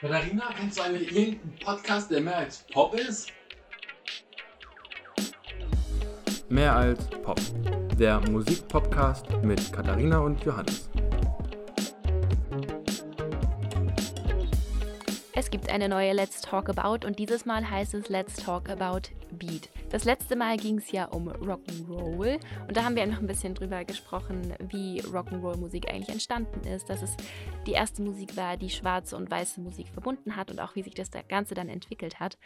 Katharina, kennst du eigentlich irgendeinen Podcast, der mehr als Pop ist? Mehr als Pop. Der Musikpodcast mit Katharina und Johannes. Es gibt eine neue Let's Talk About und dieses Mal heißt es Let's Talk About Beat. Das letzte Mal ging es ja um Rock'n'Roll und da haben wir noch ein bisschen drüber gesprochen, wie Rock'n'Roll-Musik eigentlich entstanden ist, dass es die erste Musik war, die schwarze und weiße Musik verbunden hat und auch wie sich das Ganze dann entwickelt hat.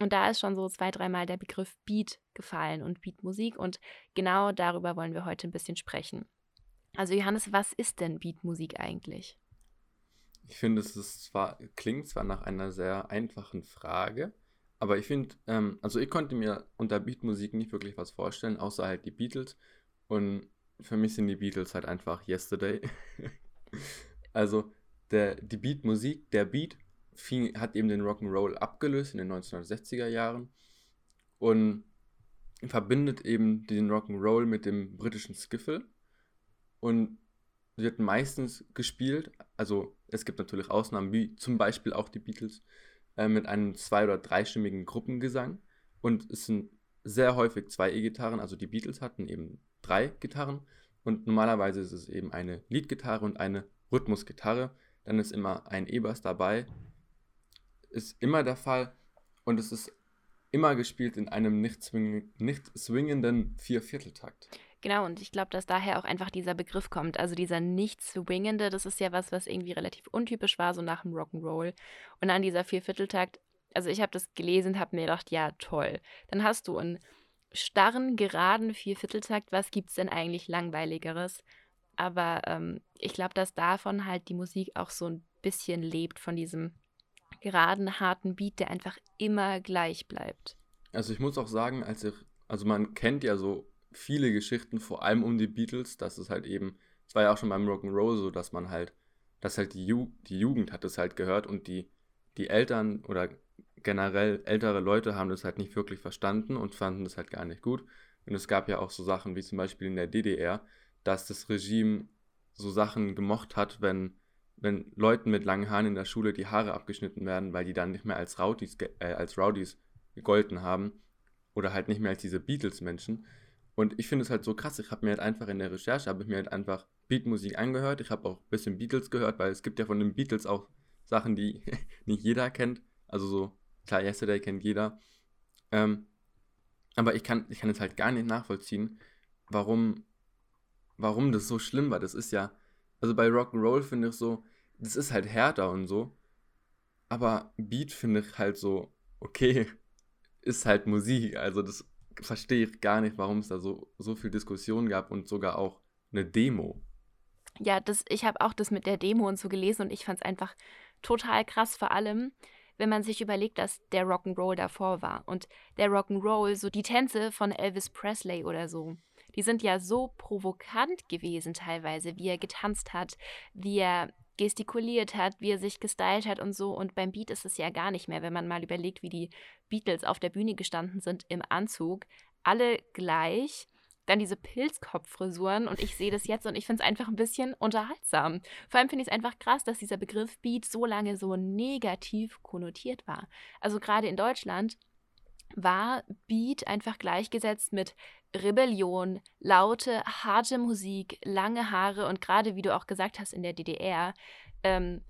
Und da ist schon so zwei, dreimal der Begriff Beat gefallen und Beatmusik und genau darüber wollen wir heute ein bisschen sprechen. Also Johannes, was ist denn Beatmusik eigentlich? Ich finde, es ist zwar, klingt zwar nach einer sehr einfachen Frage, aber ich finde, ähm, also ich konnte mir unter Beatmusik nicht wirklich was vorstellen, außer halt die Beatles. Und für mich sind die Beatles halt einfach Yesterday. also der, die Beatmusik, der Beat fing, hat eben den Rock'n'Roll abgelöst in den 1960er Jahren und verbindet eben den Rock'n'Roll mit dem britischen Skiffle und wird meistens gespielt, also es gibt natürlich Ausnahmen, wie zum Beispiel auch die Beatles, äh, mit einem zwei- oder dreistimmigen Gruppengesang. Und es sind sehr häufig zwei E-Gitarren, also die Beatles hatten eben drei Gitarren. Und normalerweise ist es eben eine Leadgitarre und eine Rhythmusgitarre. Dann ist immer ein E-Bass dabei. Ist immer der Fall. Und es ist immer gespielt in einem nicht, swing nicht swingenden Viervierteltakt. Genau, und ich glaube, dass daher auch einfach dieser Begriff kommt. Also dieser nicht swingende, das ist ja was, was irgendwie relativ untypisch war, so nach dem Rock'n'Roll. Und dann dieser Viervierteltakt, also ich habe das gelesen, habe mir gedacht, ja, toll. Dann hast du einen starren, geraden Viervierteltakt. Was gibt es denn eigentlich langweiligeres? Aber ähm, ich glaube, dass davon halt die Musik auch so ein bisschen lebt, von diesem geraden, harten Beat, der einfach immer gleich bleibt. Also ich muss auch sagen, als ich, also man kennt ja so viele Geschichten, vor allem um die Beatles, dass es halt eben, es war ja auch schon beim Rock'n'Roll so, dass man halt, dass halt die, Ju die Jugend hat es halt gehört und die, die Eltern oder generell ältere Leute haben das halt nicht wirklich verstanden und fanden das halt gar nicht gut. Und es gab ja auch so Sachen wie zum Beispiel in der DDR, dass das Regime so Sachen gemocht hat, wenn, wenn Leuten mit langen Haaren in der Schule die Haare abgeschnitten werden, weil die dann nicht mehr als Rowdies, äh, als Rowdies gegolten haben oder halt nicht mehr als diese Beatles-Menschen. Und ich finde es halt so krass. Ich habe mir halt einfach in der Recherche, habe ich mir halt einfach Beatmusik angehört. Ich habe auch ein bisschen Beatles gehört, weil es gibt ja von den Beatles auch Sachen, die nicht jeder kennt. Also so, klar, Yesterday kennt jeder. Ähm, aber ich kann, ich kann es halt gar nicht nachvollziehen, warum, warum das so schlimm war. Das ist ja, also bei Rock'n'Roll finde ich so, das ist halt härter und so. Aber Beat finde ich halt so, okay, ist halt Musik. Also das verstehe ich gar nicht, warum es da so, so viel Diskussion gab und sogar auch eine Demo. Ja, das, ich habe auch das mit der Demo und so gelesen und ich fand es einfach total krass, vor allem, wenn man sich überlegt, dass der Rock'n'Roll davor war. Und der Rock'n'Roll, so die Tänze von Elvis Presley oder so, die sind ja so provokant gewesen teilweise, wie er getanzt hat, wie er gestikuliert hat, wie er sich gestylt hat und so. Und beim Beat ist es ja gar nicht mehr, wenn man mal überlegt, wie die Beatles auf der Bühne gestanden sind im Anzug. Alle gleich. Dann diese Pilzkopffrisuren und ich sehe das jetzt und ich finde es einfach ein bisschen unterhaltsam. Vor allem finde ich es einfach krass, dass dieser Begriff Beat so lange so negativ konnotiert war. Also gerade in Deutschland war Beat einfach gleichgesetzt mit Rebellion, laute, harte Musik, lange Haare und gerade wie du auch gesagt hast in der DDR, ähm,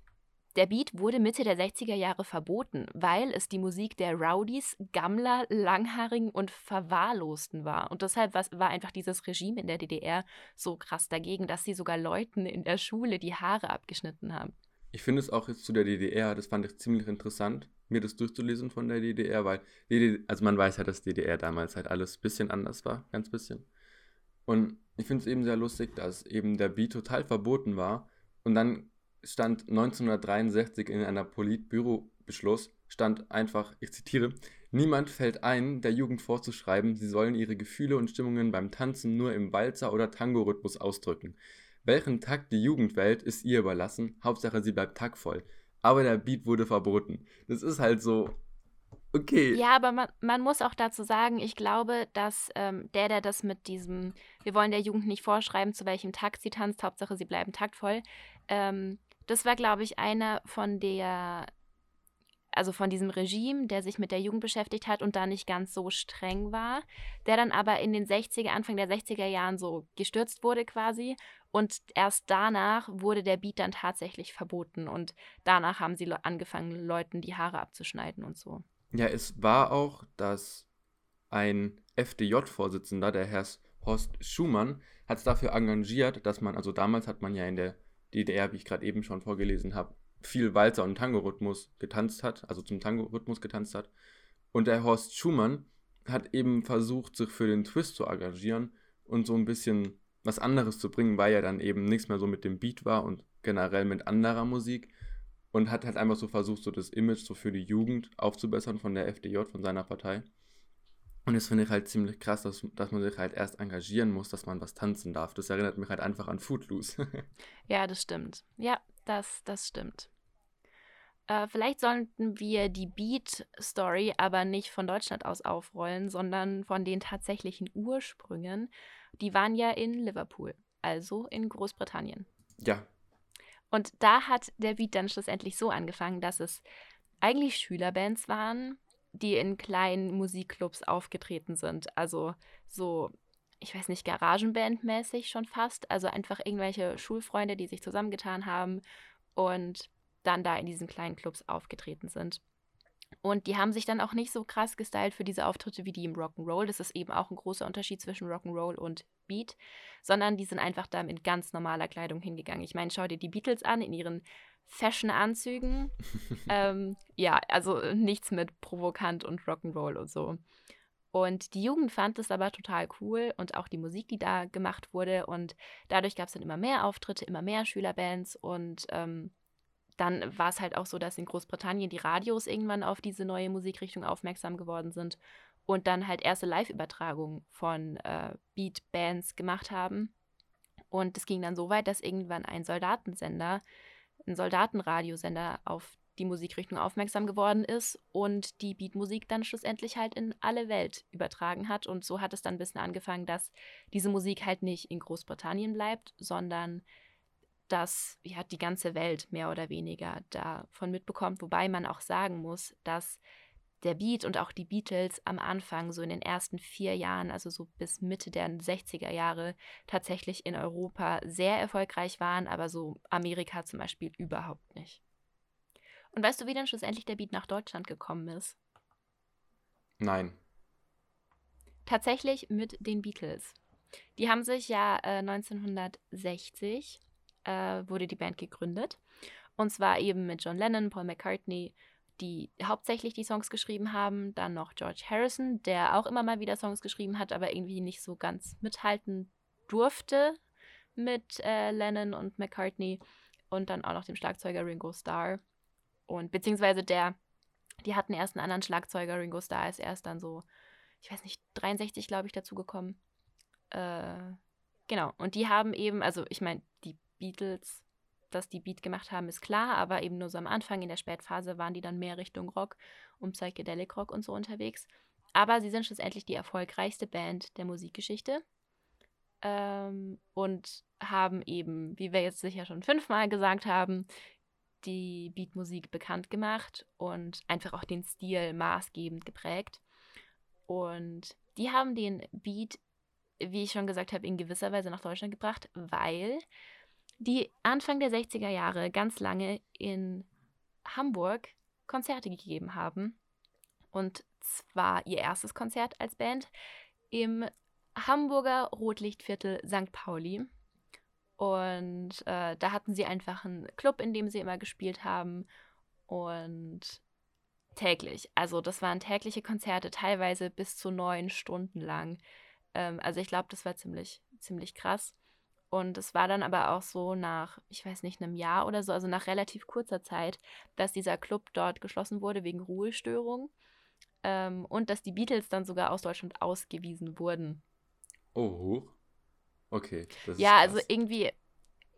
der Beat wurde Mitte der 60er Jahre verboten, weil es die Musik der Rowdies, Gammler, Langhaarigen und Verwahrlosten war. Und deshalb war einfach dieses Regime in der DDR so krass dagegen, dass sie sogar Leuten in der Schule die Haare abgeschnitten haben. Ich finde es auch jetzt zu der DDR, das fand ich ziemlich interessant, mir das durchzulesen von der DDR, weil, DDR, also man weiß ja, dass DDR damals halt alles ein bisschen anders war, ganz bisschen. Und ich finde es eben sehr lustig, dass eben der Beat total verboten war und dann stand 1963 in einer Politbürobeschluss, stand einfach, ich zitiere, niemand fällt ein, der Jugend vorzuschreiben, sie sollen ihre Gefühle und Stimmungen beim Tanzen nur im Walzer- oder Tango-Rhythmus ausdrücken. Welchen Takt die Jugend wählt, ist ihr überlassen, Hauptsache sie bleibt taktvoll. Aber der Beat wurde verboten. Das ist halt so, okay. Ja, aber man, man muss auch dazu sagen, ich glaube, dass ähm, der, der das mit diesem, wir wollen der Jugend nicht vorschreiben, zu welchem Takt sie tanzt, Hauptsache sie bleiben taktvoll, ähm, das war, glaube ich, einer von der also von diesem Regime, der sich mit der Jugend beschäftigt hat und da nicht ganz so streng war, der dann aber in den 60er, Anfang der 60er Jahren so gestürzt wurde quasi. Und erst danach wurde der Beat dann tatsächlich verboten und danach haben sie angefangen, Leuten die Haare abzuschneiden und so. Ja, es war auch, dass ein FDJ-Vorsitzender, der Herr Horst Schumann, hat es dafür engagiert, dass man, also damals hat man ja in der DDR, wie ich gerade eben schon vorgelesen habe, viel Walzer und Tango-Rhythmus getanzt hat, also zum Tango-Rhythmus getanzt hat. Und der Horst Schumann hat eben versucht, sich für den Twist zu engagieren und so ein bisschen was anderes zu bringen, weil er dann eben nichts mehr so mit dem Beat war und generell mit anderer Musik und hat halt einfach so versucht, so das Image so für die Jugend aufzubessern von der FDJ, von seiner Partei. Und das finde ich halt ziemlich krass, dass, dass man sich halt erst engagieren muss, dass man was tanzen darf. Das erinnert mich halt einfach an Footloose. ja, das stimmt. Ja, das, das stimmt. Äh, vielleicht sollten wir die Beat-Story aber nicht von Deutschland aus aufrollen, sondern von den tatsächlichen Ursprüngen. Die waren ja in Liverpool, also in Großbritannien. Ja. Und da hat der Beat dann schlussendlich so angefangen, dass es eigentlich Schülerbands waren, die in kleinen Musikclubs aufgetreten sind. Also so, ich weiß nicht, Garagenband-mäßig schon fast. Also einfach irgendwelche Schulfreunde, die sich zusammengetan haben und dann da in diesen kleinen Clubs aufgetreten sind. Und die haben sich dann auch nicht so krass gestylt für diese Auftritte wie die im Rock'n'Roll. Das ist eben auch ein großer Unterschied zwischen Rock'n'Roll und Beat, sondern die sind einfach da mit ganz normaler Kleidung hingegangen. Ich meine, schau dir die Beatles an in ihren Fashion-Anzügen. ähm, ja, also nichts mit provokant und Rock'n'Roll und so. Und die Jugend fand es aber total cool und auch die Musik, die da gemacht wurde. Und dadurch gab es dann immer mehr Auftritte, immer mehr Schülerbands und ähm, dann war es halt auch so, dass in Großbritannien die Radios irgendwann auf diese neue Musikrichtung aufmerksam geworden sind und dann halt erste Live-Übertragungen von äh, Beat-Bands gemacht haben. Und es ging dann so weit, dass irgendwann ein Soldatensender, ein Soldatenradiosender auf die Musikrichtung aufmerksam geworden ist und die Beatmusik dann schlussendlich halt in alle Welt übertragen hat. Und so hat es dann ein bisschen angefangen, dass diese Musik halt nicht in Großbritannien bleibt, sondern dass ja, die ganze Welt mehr oder weniger davon mitbekommt, wobei man auch sagen muss, dass der Beat und auch die Beatles am Anfang, so in den ersten vier Jahren, also so bis Mitte der 60er Jahre, tatsächlich in Europa sehr erfolgreich waren, aber so Amerika zum Beispiel überhaupt nicht. Und weißt du, wie dann schlussendlich der Beat nach Deutschland gekommen ist? Nein. Tatsächlich mit den Beatles. Die haben sich ja äh, 1960 äh, wurde die Band gegründet. Und zwar eben mit John Lennon, Paul McCartney, die hauptsächlich die Songs geschrieben haben. Dann noch George Harrison, der auch immer mal wieder Songs geschrieben hat, aber irgendwie nicht so ganz mithalten durfte mit äh, Lennon und McCartney. Und dann auch noch dem Schlagzeuger Ringo Starr. Und beziehungsweise der, die hatten erst einen anderen Schlagzeuger, Ringo Starr ist erst dann so, ich weiß nicht, 63, glaube ich, dazugekommen. Äh, genau. Und die haben eben, also ich meine, die Beatles, dass die Beat gemacht haben, ist klar, aber eben nur so am Anfang, in der Spätphase, waren die dann mehr Richtung Rock und Psychedelic Rock und so unterwegs. Aber sie sind schlussendlich die erfolgreichste Band der Musikgeschichte ähm, und haben eben, wie wir jetzt sicher schon fünfmal gesagt haben, die Beatmusik bekannt gemacht und einfach auch den Stil maßgebend geprägt. Und die haben den Beat, wie ich schon gesagt habe, in gewisser Weise nach Deutschland gebracht, weil die Anfang der 60er Jahre ganz lange in Hamburg Konzerte gegeben haben. Und zwar ihr erstes Konzert als Band im Hamburger Rotlichtviertel St. Pauli. Und äh, da hatten sie einfach einen Club, in dem sie immer gespielt haben. Und täglich. Also das waren tägliche Konzerte, teilweise bis zu neun Stunden lang. Ähm, also ich glaube, das war ziemlich, ziemlich krass. Und es war dann aber auch so nach, ich weiß nicht, einem Jahr oder so, also nach relativ kurzer Zeit, dass dieser Club dort geschlossen wurde wegen Ruhestörung ähm, und dass die Beatles dann sogar aus Deutschland ausgewiesen wurden. Oh, okay. ja, also irgendwie,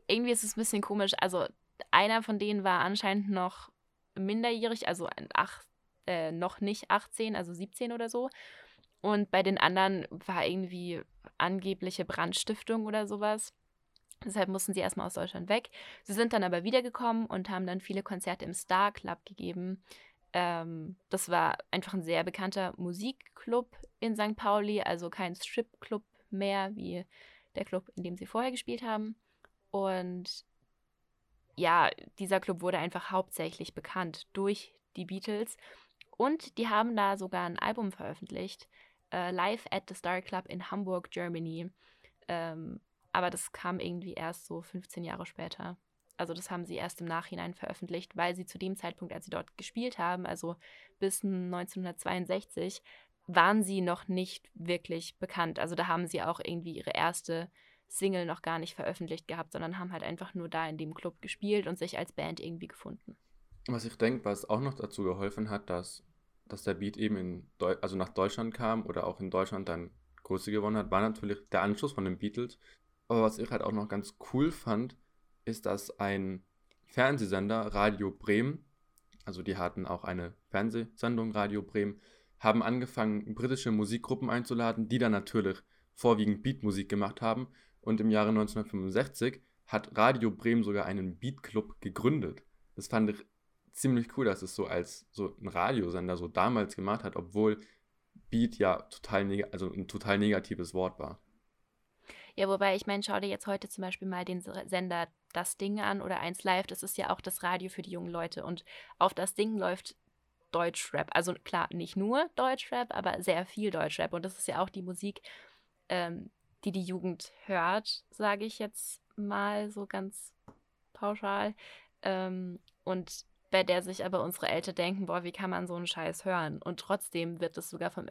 irgendwie ist es ein bisschen komisch. Also einer von denen war anscheinend noch minderjährig, also ach, äh, noch nicht 18, also 17 oder so. Und bei den anderen war irgendwie angebliche Brandstiftung oder sowas. Deshalb mussten sie erstmal aus Deutschland weg. Sie sind dann aber wiedergekommen und haben dann viele Konzerte im Star Club gegeben, Ähm, das war einfach ein sehr bekannter Musikclub in St. Pauli, also kein Stripclub mehr wie der Club, in dem sie vorher gespielt haben. Und ja, dieser Club wurde einfach hauptsächlich bekannt durch die Beatles. Und die haben da sogar ein Album veröffentlicht, äh, Live at the Star Club in Hamburg, Germany. Ähm, aber das kam irgendwie erst so 15 Jahre später. Also das haben sie erst im Nachhinein veröffentlicht, weil sie zu dem Zeitpunkt, als sie dort gespielt haben, also bis 1962, waren sie noch nicht wirklich bekannt. Also da haben sie auch irgendwie ihre erste Single noch gar nicht veröffentlicht gehabt, sondern haben halt einfach nur da in dem Club gespielt und sich als Band irgendwie gefunden. Was ich denke, was auch noch dazu geholfen hat, dass, dass der Beat eben in also nach Deutschland kam oder auch in Deutschland dann Größe gewonnen hat, war natürlich der Anschluss von den Beatles. Aber was ich halt auch noch ganz cool fand, ist, dass ein Fernsehsender, Radio Bremen, also die hatten auch eine Fernsehsendung, Radio Bremen, haben angefangen, britische Musikgruppen einzuladen, die dann natürlich vorwiegend Beatmusik gemacht haben und im Jahre 1965 hat Radio Bremen sogar einen Beat-Club gegründet. Das fand ich ziemlich cool, dass es so als so ein Radiosender so damals gemacht hat, obwohl Beat ja total also ein total negatives Wort war. Ja, wobei ich meine, schau dir jetzt heute zum Beispiel mal den Sender Das Ding an oder 1 Live, das ist ja auch das Radio für die jungen Leute und auf das Ding läuft Deutschrap. Also klar, nicht nur Deutschrap, aber sehr viel Deutschrap und das ist ja auch die Musik, ähm, die die Jugend hört, sage ich jetzt mal so ganz pauschal. Ähm, und bei der sich aber unsere Eltern denken, boah, wie kann man so einen Scheiß hören? Und trotzdem wird es sogar vom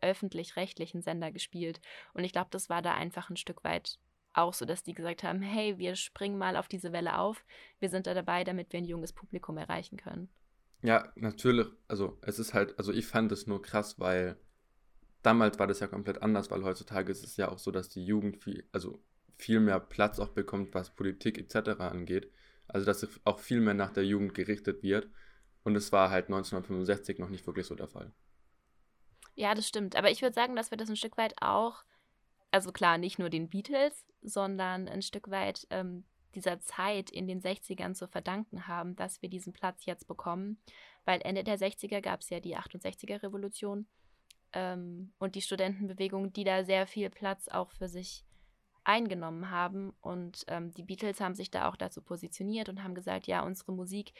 öffentlich-rechtlichen Sender gespielt. Und ich glaube, das war da einfach ein Stück weit auch so, dass die gesagt haben, hey, wir springen mal auf diese Welle auf. Wir sind da dabei, damit wir ein junges Publikum erreichen können. Ja, natürlich. Also es ist halt, also ich fand es nur krass, weil damals war das ja komplett anders, weil heutzutage ist es ja auch so, dass die Jugend viel, also viel mehr Platz auch bekommt, was Politik etc. angeht. Also dass auch viel mehr nach der Jugend gerichtet wird. Und es war halt 1965 noch nicht wirklich so der Fall. Ja, das stimmt. Aber ich würde sagen, dass wir das ein Stück weit auch, also klar, nicht nur den Beatles, sondern ein Stück weit ähm, dieser Zeit in den 60ern zu verdanken haben, dass wir diesen Platz jetzt bekommen. Weil Ende der 60er gab es ja die 68er Revolution ähm, und die Studentenbewegung, die da sehr viel Platz auch für sich eingenommen haben. Und ähm, die Beatles haben sich da auch dazu positioniert und haben gesagt, ja, unsere Musik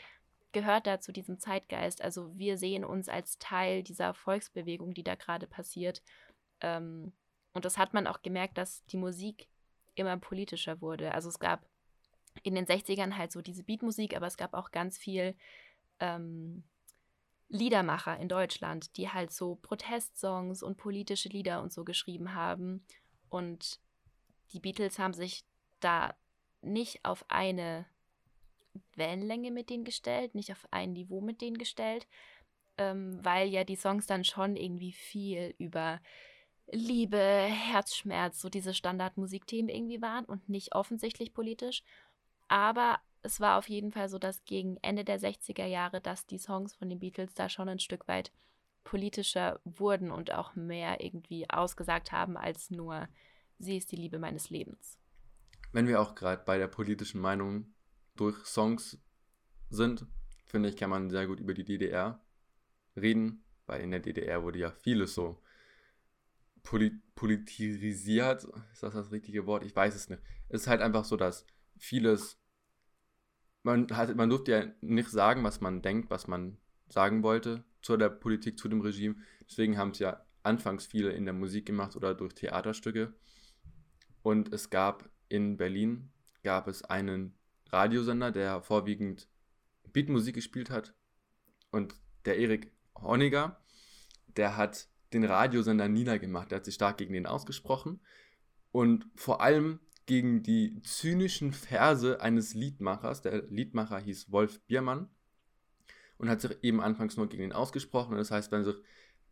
gehört da zu diesem Zeitgeist. Also wir sehen uns als Teil dieser Volksbewegung, die da gerade passiert. Ähm, und das hat man auch gemerkt, dass die Musik immer politischer wurde. Also es gab in den 60ern halt so diese Beatmusik, aber es gab auch ganz viel ähm, Liedermacher in Deutschland, die halt so Protestsongs und politische Lieder und so geschrieben haben. Und die Beatles haben sich da nicht auf eine Wellenlänge mit denen gestellt, nicht auf ein Niveau mit denen gestellt, ähm, weil ja die Songs dann schon irgendwie viel über Liebe, Herzschmerz, so diese Standardmusikthemen irgendwie waren und nicht offensichtlich politisch. Aber es war auf jeden Fall so, dass gegen Ende der 60er Jahre, dass die Songs von den Beatles da schon ein Stück weit politischer wurden und auch mehr irgendwie ausgesagt haben als nur sie ist die Liebe meines Lebens. Wenn wir auch gerade bei der politischen Meinung durch Songs sind, finde ich, kann man sehr gut über die DDR reden, weil in der DDR wurde ja vieles so polit politisiert. Ist das das richtige Wort? Ich weiß es nicht. Es ist halt einfach so, dass vieles man, hat, man durfte ja nicht sagen, was man denkt, was man sagen wollte zu der Politik, zu dem Regime. Deswegen haben es ja anfangs viele in der Musik gemacht oder durch Theaterstücke. Und es gab in Berlin gab es einen Radiosender, der vorwiegend Beatmusik gespielt hat. Und der Erik Honniger, der hat den Radiosender niedergemacht. Der hat sich stark gegen den ausgesprochen. Und vor allem gegen die zynischen Verse eines Liedmachers. Der Liedmacher hieß Wolf Biermann und hat sich eben anfangs nur gegen ihn ausgesprochen. Das heißt, wenn sich,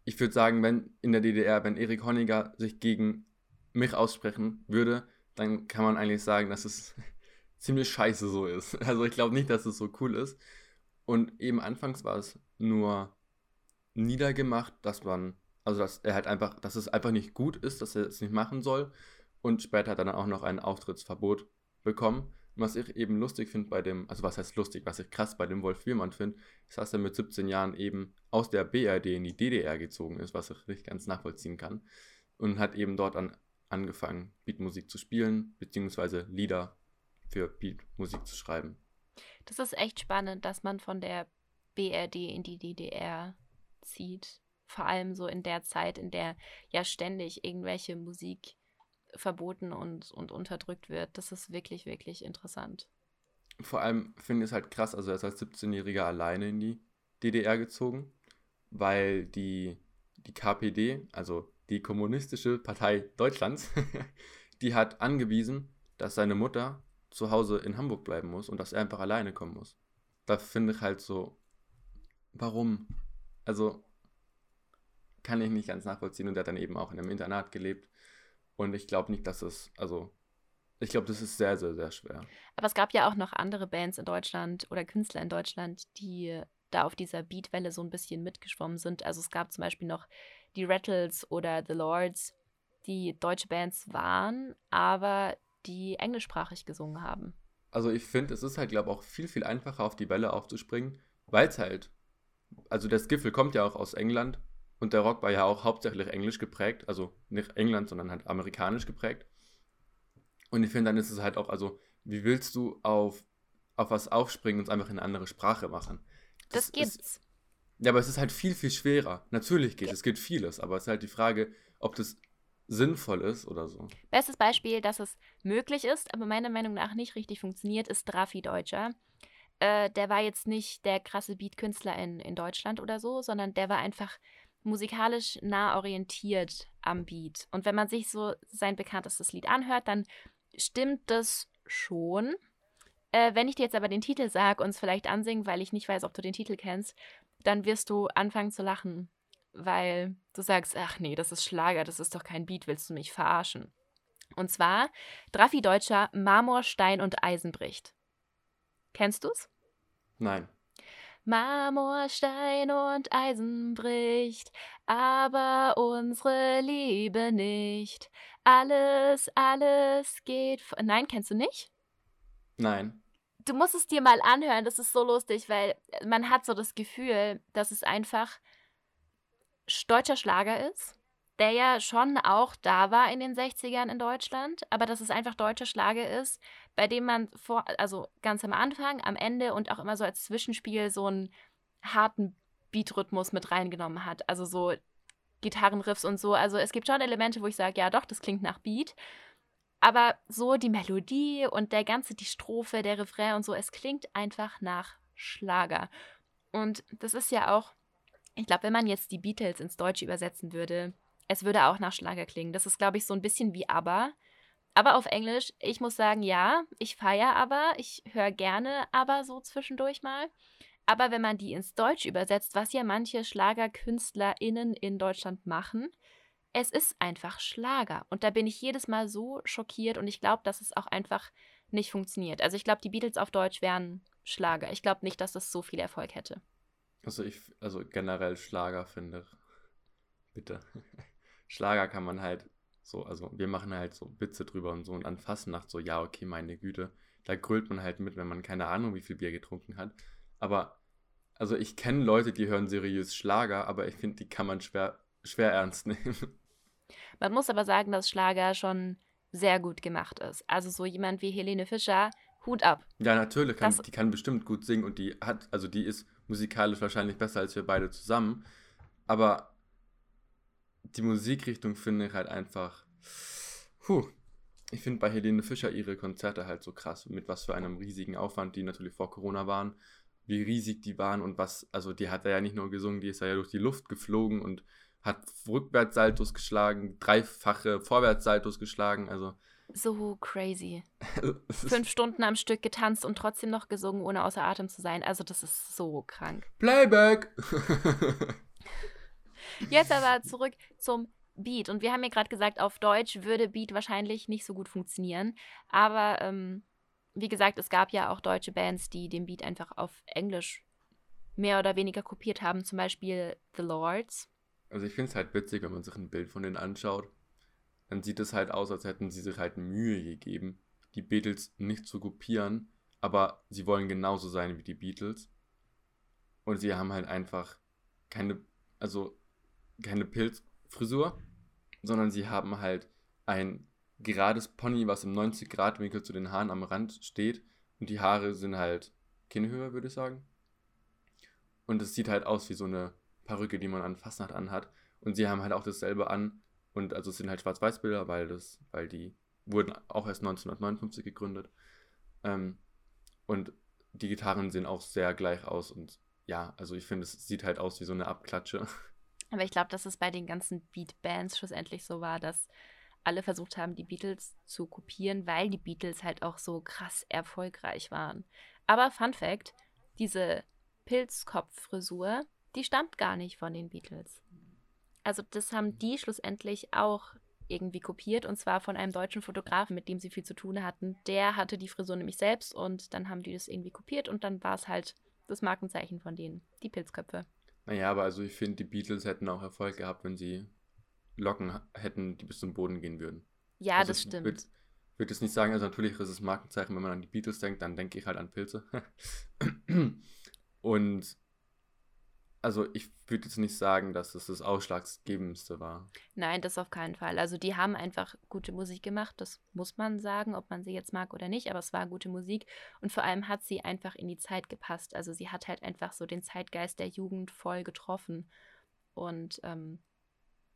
ich würde sagen, wenn in der DDR, wenn Erik Honniger sich gegen mich aussprechen würde, dann kann man eigentlich sagen, dass es ziemlich scheiße so ist. Also ich glaube nicht, dass es so cool ist. Und eben anfangs war es nur niedergemacht, dass man, also dass er halt einfach, dass es einfach nicht gut ist, dass er es nicht machen soll und später hat er dann auch noch ein Auftrittsverbot bekommen. Was ich eben lustig finde bei dem, also was heißt lustig, was ich krass bei dem Wolf Wiemann finde, ist, dass er mit 17 Jahren eben aus der BRD in die DDR gezogen ist, was ich nicht ganz nachvollziehen kann. Und hat eben dort an, angefangen, Beatmusik zu spielen, beziehungsweise Lieder für Beatmusik zu schreiben. Das ist echt spannend, dass man von der BRD in die DDR zieht. Vor allem so in der Zeit, in der ja ständig irgendwelche Musik verboten und, und unterdrückt wird. Das ist wirklich, wirklich interessant. Vor allem finde ich es halt krass, also er ist als 17-Jähriger alleine in die DDR gezogen, weil die, die KPD, also die Kommunistische Partei Deutschlands, die hat angewiesen, dass seine Mutter zu Hause in Hamburg bleiben muss und dass er einfach alleine kommen muss. Da finde ich halt so, warum? Also kann ich nicht ganz nachvollziehen und er hat dann eben auch in einem Internat gelebt und ich glaube nicht, dass es, also ich glaube, das ist sehr, sehr, sehr schwer. Aber es gab ja auch noch andere Bands in Deutschland oder Künstler in Deutschland, die da auf dieser Beatwelle so ein bisschen mitgeschwommen sind. Also es gab zum Beispiel noch die Rattles oder The Lords, die deutsche Bands waren, aber die englischsprachig gesungen haben. Also ich finde, es ist halt, glaube ich, auch viel, viel einfacher auf die Welle aufzuspringen, weil es halt, also der Skiffle kommt ja auch aus England und der Rock war ja auch hauptsächlich englisch geprägt, also nicht England, sondern halt amerikanisch geprägt. Und ich finde, dann ist es halt auch, also, wie willst du auf, auf was aufspringen und es einfach in eine andere Sprache machen? Das, das gibt's. Ist, ja, aber es ist halt viel, viel schwerer. Natürlich geht, es geht vieles, aber es ist halt die Frage, ob das sinnvoll ist oder so. Bestes Beispiel, dass es möglich ist, aber meiner Meinung nach nicht richtig funktioniert, ist Drafi Deutscher. Äh, der war jetzt nicht der krasse Beat-Künstler in, in Deutschland oder so, sondern der war einfach musikalisch nah orientiert am Beat. Und wenn man sich so sein bekanntestes Lied anhört, dann stimmt das schon. Äh, wenn ich dir jetzt aber den Titel sage und es vielleicht ansingen, weil ich nicht weiß, ob du den Titel kennst, dann wirst du anfangen zu lachen, weil du sagst, ach nee, das ist Schlager, das ist doch kein Beat, willst du mich verarschen? Und zwar Draffi Deutscher Marmor, Stein und Eisen bricht. Kennst du's? Nein. Marmor, Stein und Eisen bricht, aber unsere Liebe nicht. Alles, alles geht. Nein, kennst du nicht? Nein du musst es dir mal anhören, das ist so lustig, weil man hat so das Gefühl, dass es einfach deutscher Schlager ist, der ja schon auch da war in den 60ern in Deutschland, aber dass es einfach deutscher Schlager ist, bei dem man vor, also ganz am Anfang, am Ende und auch immer so als Zwischenspiel so einen harten Beatrhythmus mit reingenommen hat. Also so Gitarrenriffs und so. Also es gibt schon Elemente, wo ich sage, ja doch, das klingt nach Beat. Aber so die Melodie und der ganze, die Strophe, der Refrain und so, es klingt einfach nach Schlager. Und das ist ja auch, ich glaube, wenn man jetzt die Beatles ins Deutsche übersetzen würde, es würde auch nach Schlager klingen. Das ist, glaube ich, so ein bisschen wie ABBA. Aber auf Englisch, ich muss sagen, ja, ich feiere aber, ich höre gerne aber so zwischendurch mal. Aber wenn man die ins Deutsche übersetzt, was ja manche SchlagerkünstlerInnen in Deutschland machen, es ist einfach Schlager. Und da bin ich jedes Mal so schockiert und ich glaube, dass es auch einfach nicht funktioniert. Also ich glaube, die Beatles auf Deutsch wären Schlager. Ich glaube nicht, dass das so viel Erfolg hätte. Also ich, also generell Schlager finde ich, bitte. Schlager kann man halt so, also wir machen halt so Witze drüber und so und an Fastnacht so, ja, okay, meine Güte. Da grölt man halt mit, wenn man keine Ahnung, wie viel Bier getrunken hat. Aber, also ich kenne Leute, die hören seriös Schlager, aber ich finde, die kann man schwer, schwer ernst nehmen. Man muss aber sagen, dass Schlager schon sehr gut gemacht ist. Also so jemand wie Helene Fischer, Hut ab. Ja, natürlich, kann, die kann bestimmt gut singen und die hat, also die ist musikalisch wahrscheinlich besser als wir beide zusammen. Aber die Musikrichtung finde ich halt einfach. Puh. Ich finde bei Helene Fischer ihre Konzerte halt so krass, mit was für einem riesigen Aufwand die natürlich vor Corona waren, wie riesig die waren und was, also die hat er ja nicht nur gesungen, die ist ja durch die Luft geflogen und hat Rückwärtssaltos geschlagen, dreifache Vorwärtssaltos geschlagen, also. So crazy. Fünf Stunden am Stück getanzt und trotzdem noch gesungen, ohne außer Atem zu sein. Also, das ist so krank. Playback! Jetzt aber zurück zum Beat. Und wir haben ja gerade gesagt, auf Deutsch würde Beat wahrscheinlich nicht so gut funktionieren. Aber ähm, wie gesagt, es gab ja auch deutsche Bands, die den Beat einfach auf Englisch mehr oder weniger kopiert haben. Zum Beispiel The Lords. Also ich finde es halt witzig, wenn man sich ein Bild von denen anschaut. Dann sieht es halt aus, als hätten sie sich halt Mühe gegeben. die Beatles nicht zu kopieren, aber sie wollen genauso sein wie die Beatles. Und sie haben halt einfach keine, also keine Pilzfrisur, sondern sie haben halt ein gerades Pony, was im 90-Grad-Winkel zu den Haaren am Rand steht. Und die Haare sind halt Kinnhöhe, würde ich sagen. Und es sieht halt aus wie so eine Perücke, die man an Fastnacht anhat. Und sie haben halt auch dasselbe an. Und also es sind halt Schwarz-Weiß-Bilder, weil weil die wurden auch erst 1959 gegründet. Ähm, und die Gitarren sehen auch sehr gleich aus. Und ja, also ich finde, es sieht halt aus wie so eine Abklatsche. Aber ich glaube, dass es bei den ganzen Beat-Bands schlussendlich so war, dass alle versucht haben, die Beatles zu kopieren, weil die Beatles halt auch so krass erfolgreich waren. Aber Fun Fact: diese Pilzkopffrisur, die stammt gar nicht von den Beatles. Also, das haben die schlussendlich auch irgendwie kopiert und zwar von einem deutschen Fotografen, mit dem sie viel zu tun hatten. Der hatte die Frisur nämlich selbst und dann haben die das irgendwie kopiert und dann war es halt das Markenzeichen von denen, die Pilzköpfe. Naja, aber also ich finde, die Beatles hätten auch Erfolg gehabt, wenn sie Locken hätten, die bis zum Boden gehen würden. Ja, also das stimmt. Ich würde würd jetzt nicht sagen, also natürlich ist es Markenzeichen, wenn man an die Beatles denkt, dann denke ich halt an Pilze. Und also ich würde jetzt nicht sagen, dass es das Ausschlaggebendste war. Nein, das auf keinen Fall. Also die haben einfach gute Musik gemacht, das muss man sagen, ob man sie jetzt mag oder nicht, aber es war gute Musik und vor allem hat sie einfach in die Zeit gepasst. Also sie hat halt einfach so den Zeitgeist der Jugend voll getroffen. Und ähm,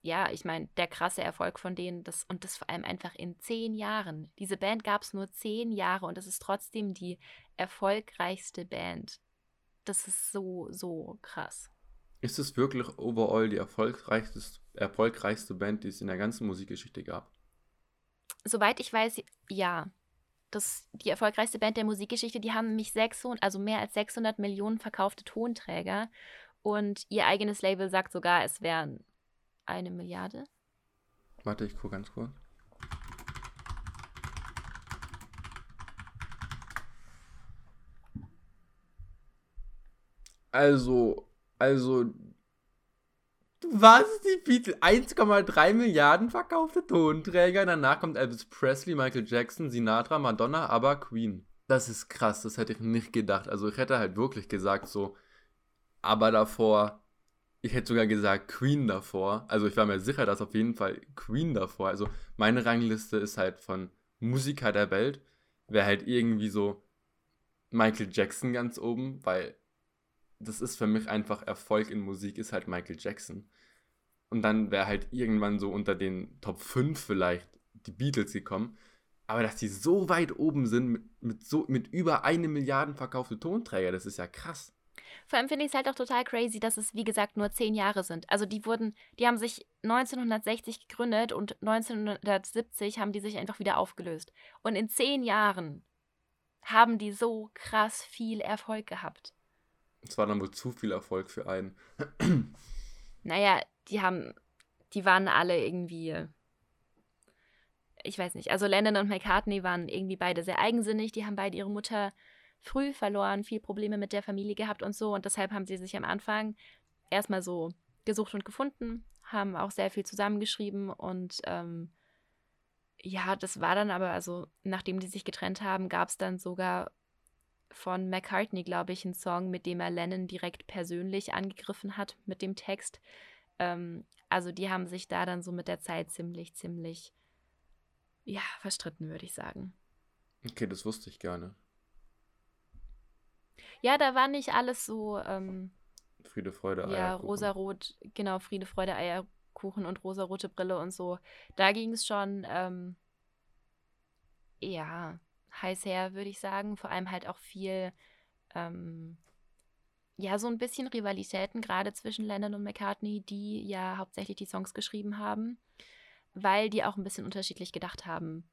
ja, ich meine, der krasse Erfolg von denen, das, und das vor allem einfach in zehn Jahren. Diese Band gab es nur zehn Jahre und es ist trotzdem die erfolgreichste Band. Das ist so, so krass. Ist es wirklich overall die erfolgreichste, erfolgreichste Band, die es in der ganzen Musikgeschichte gab? Soweit ich weiß, ja. Das, die erfolgreichste Band der Musikgeschichte, die haben nämlich 600, also mehr als 600 Millionen verkaufte Tonträger. Und ihr eigenes Label sagt sogar, es wären eine Milliarde. Warte, ich gucke ganz kurz. Also, also, was? Die Beatles 1,3 Milliarden verkaufte Tonträger. Danach kommt Elvis Presley, Michael Jackson, Sinatra, Madonna, aber Queen. Das ist krass, das hätte ich nicht gedacht. Also ich hätte halt wirklich gesagt so, aber davor ich hätte sogar gesagt Queen davor. Also ich war mir sicher, dass auf jeden Fall Queen davor. Also meine Rangliste ist halt von Musiker der Welt. Wäre halt irgendwie so Michael Jackson ganz oben, weil das ist für mich einfach Erfolg in Musik, ist halt Michael Jackson. Und dann wäre halt irgendwann so unter den Top 5 vielleicht die Beatles gekommen. Aber dass die so weit oben sind mit, mit, so, mit über eine Milliarde verkaufte Tonträger, das ist ja krass. Vor allem finde ich es halt auch total crazy, dass es, wie gesagt, nur zehn Jahre sind. Also die wurden, die haben sich 1960 gegründet und 1970 haben die sich einfach wieder aufgelöst. Und in zehn Jahren haben die so krass viel Erfolg gehabt. Es war dann wohl zu viel Erfolg für einen. naja, die haben, die waren alle irgendwie, ich weiß nicht, also Lennon und McCartney waren irgendwie beide sehr eigensinnig, die haben beide ihre Mutter früh verloren, viel Probleme mit der Familie gehabt und so. Und deshalb haben sie sich am Anfang erstmal so gesucht und gefunden, haben auch sehr viel zusammengeschrieben und ähm, ja, das war dann aber, also nachdem die sich getrennt haben, gab es dann sogar von McCartney, glaube ich, einen Song, mit dem er Lennon direkt persönlich angegriffen hat mit dem Text. Ähm, also die haben sich da dann so mit der Zeit ziemlich, ziemlich, ja, verstritten, würde ich sagen. Okay, das wusste ich gerne. Ja, da war nicht alles so. Ähm, Friede, Freude, Eierkuchen. Ja, rosarot, genau, Friede, Freude, Eierkuchen und rosarote Brille und so. Da ging es schon, ähm, ja, heiß her, würde ich sagen. Vor allem halt auch viel, ähm, ja, so ein bisschen Rivalitäten, gerade zwischen Lennon und McCartney, die ja hauptsächlich die Songs geschrieben haben, weil die auch ein bisschen unterschiedlich gedacht haben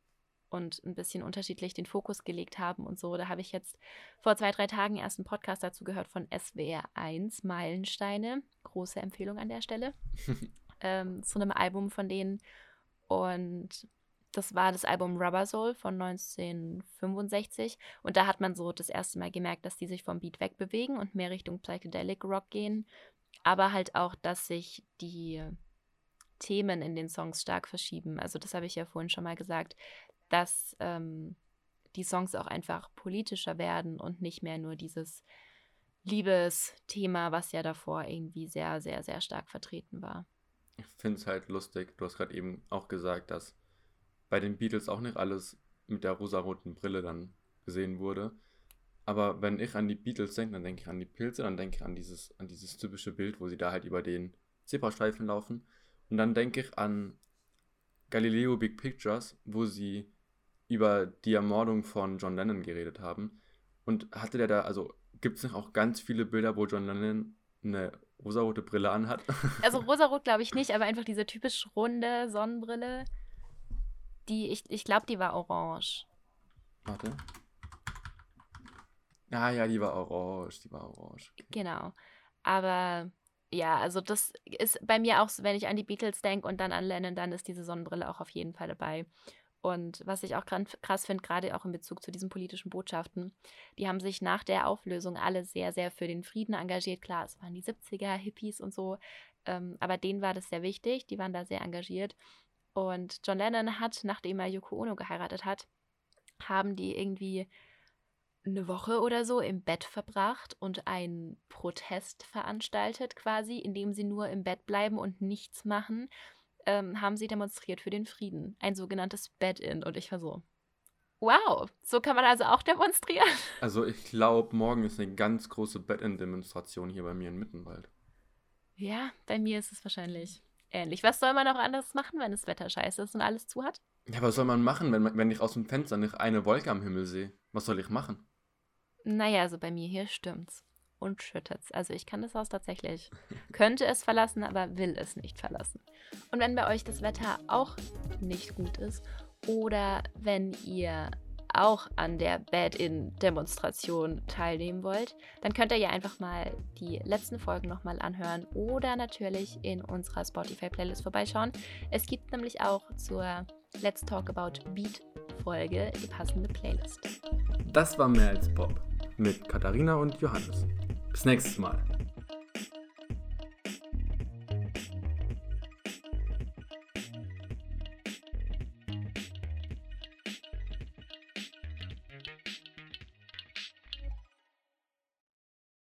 und ein bisschen unterschiedlich den Fokus gelegt haben und so. Da habe ich jetzt vor zwei, drei Tagen erst einen Podcast dazu gehört von SWR 1, Meilensteine. Große Empfehlung an der Stelle. ähm, zu einem Album von denen. Und das war das Album Rubber Soul von 1965. Und da hat man so das erste Mal gemerkt, dass die sich vom Beat wegbewegen und mehr Richtung Psychedelic Rock gehen. Aber halt auch, dass sich die Themen in den Songs stark verschieben. Also das habe ich ja vorhin schon mal gesagt, dass ähm, die Songs auch einfach politischer werden und nicht mehr nur dieses Liebesthema, was ja davor irgendwie sehr, sehr, sehr stark vertreten war. Ich finde es halt lustig. Du hast gerade eben auch gesagt, dass bei den Beatles auch nicht alles mit der rosaroten Brille dann gesehen wurde. Aber wenn ich an die Beatles denke, dann denke ich an die Pilze, dann denke ich an dieses, an dieses typische Bild, wo sie da halt über den Zebrastreifen laufen. Und dann denke ich an Galileo Big Pictures, wo sie über die Ermordung von John Lennon geredet haben. Und hatte der da, also gibt es nicht auch ganz viele Bilder, wo John Lennon eine rosarote Brille anhat? Also rosarot glaube ich nicht, aber einfach diese typisch runde Sonnenbrille, die, ich, ich glaube, die war orange. Warte. Ah ja, die war orange, die war orange. Okay. Genau. Aber ja, also das ist bei mir auch, wenn ich an die Beatles denke und dann an Lennon, dann ist diese Sonnenbrille auch auf jeden Fall dabei. Und was ich auch krass finde, gerade auch in Bezug zu diesen politischen Botschaften, die haben sich nach der Auflösung alle sehr, sehr für den Frieden engagiert. Klar, es waren die 70er, Hippies und so, ähm, aber denen war das sehr wichtig, die waren da sehr engagiert. Und John Lennon hat, nachdem er Yoko Ono geheiratet hat, haben die irgendwie eine Woche oder so im Bett verbracht und einen Protest veranstaltet, quasi, indem sie nur im Bett bleiben und nichts machen, ähm, haben sie demonstriert für den Frieden. Ein sogenanntes Bed-In. Und ich war so, wow, so kann man also auch demonstrieren. Also ich glaube, morgen ist eine ganz große Bed-In-Demonstration hier bei mir in Mittenwald. Ja, bei mir ist es wahrscheinlich ähnlich. Was soll man auch anderes machen, wenn das Wetter scheiße ist und alles zu hat? Ja, was soll man machen, wenn, wenn ich aus dem Fenster nicht eine Wolke am Himmel sehe? Was soll ich machen? Naja, also bei mir hier stimmt's. Und schüttet's. Also ich kann das Haus tatsächlich. Könnte es verlassen, aber will es nicht verlassen. Und wenn bei euch das Wetter auch nicht gut ist oder wenn ihr auch an der Bad-In-Demonstration teilnehmen wollt, dann könnt ihr ja einfach mal die letzten Folgen nochmal anhören oder natürlich in unserer Spotify-Playlist vorbeischauen. Es gibt nämlich auch zur Let's Talk About Beat Folge die passende Playlist. Das war mehr als Pop mit Katharina und Johannes. Bis nächstes Mal.